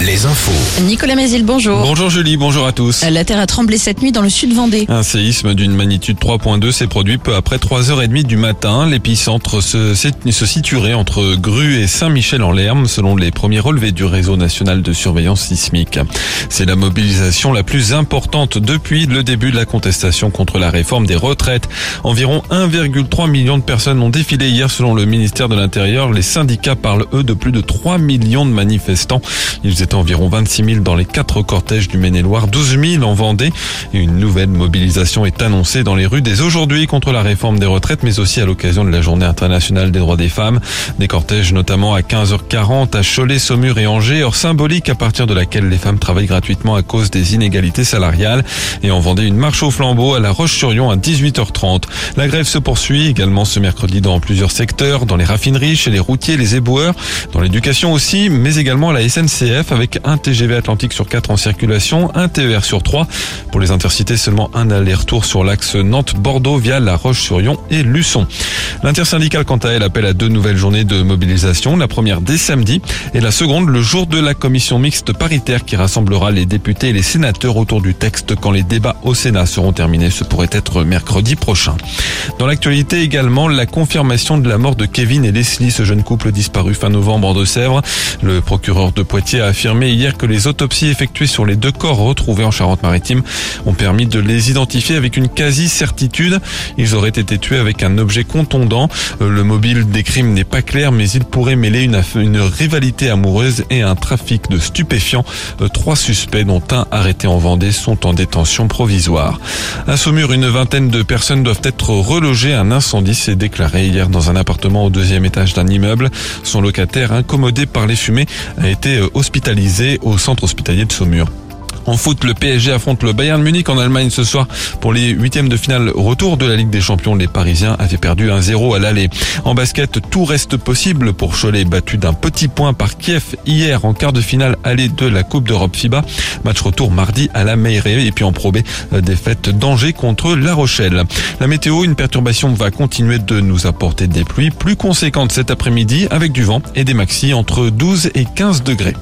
les infos. Nicolas Mézil, bonjour. Bonjour Julie, bonjour à tous. La terre a tremblé cette nuit dans le sud Vendée. Un séisme d'une magnitude 3.2 s'est produit peu après 3h30 du matin. L'épicentre se, se situerait entre Gru et Saint-Michel-en-Lerme, selon les premiers relevés du réseau national de surveillance sismique. C'est la mobilisation la plus importante depuis le début de la contestation contre la réforme des retraites. Environ 1,3 million de personnes ont défilé hier selon le ministère de l'Intérieur. Les syndicats parlent eux de plus de 3 millions de manifestants. Ils étaient environ 26 000 dans les quatre cortèges du Maine-et-Loire, 12 000 en Vendée. Une nouvelle mobilisation est annoncée dans les rues dès aujourd'hui contre la réforme des retraites, mais aussi à l'occasion de la journée internationale des droits des femmes. Des cortèges notamment à 15h40 à Cholet, Saumur et Angers, heure symbolique à partir de laquelle les femmes travaillent gratuitement à cause des inégalités salariales. Et en Vendée, une marche au flambeau à la Roche-sur-Yon à 18h30. La grève se poursuit également ce mercredi dans plusieurs secteurs, dans les raffineries, chez les routiers, les éboueurs, dans l'éducation aussi, mais également à la SNCF avec un TGV Atlantique sur 4 en circulation, un TER sur 3. Pour les intercités, seulement un aller-retour sur l'axe Nantes-Bordeaux via La Roche-sur-Yon et Luçon. L'intersyndicale, quant à elle, appelle à deux nouvelles journées de mobilisation. La première dès samedi et la seconde le jour de la commission mixte paritaire qui rassemblera les députés et les sénateurs autour du texte quand les débats au Sénat seront terminés. Ce pourrait être mercredi prochain. Dans l'actualité également, la confirmation de la mort de Kevin et Leslie, ce jeune couple disparu fin novembre en Deux-Sèvres. Le procureur de Poitiers a affirmé hier que les autopsies effectuées sur les deux corps retrouvés en Charente-Maritime ont permis de les identifier avec une quasi-certitude. Ils auraient été tués avec un objet contondant. Euh, le mobile des crimes n'est pas clair, mais il pourrait mêler une, une rivalité amoureuse et un trafic de stupéfiants. Euh, trois suspects, dont un arrêté en Vendée, sont en détention provisoire. À Saumur, une vingtaine de personnes doivent être relogées. Un incendie s'est déclaré hier dans un appartement au deuxième étage d'un immeuble. Son locataire, incommodé par les fumées, a été euh, hospitalisé au centre hospitalier de Saumur. En foot, le PSG affronte le Bayern Munich en Allemagne ce soir pour les huitièmes de finale retour de la Ligue des Champions. Les Parisiens avaient perdu 1-0 à l'aller. En basket, tout reste possible pour Cholet, battu d'un petit point par Kiev hier en quart de finale aller de la Coupe d'Europe FIBA. Match retour mardi à la Meirée et puis en probé défaite d'Angers contre La Rochelle. La météo, une perturbation va continuer de nous apporter des pluies plus conséquentes cet après-midi avec du vent et des maxis entre 12 et 15 degrés.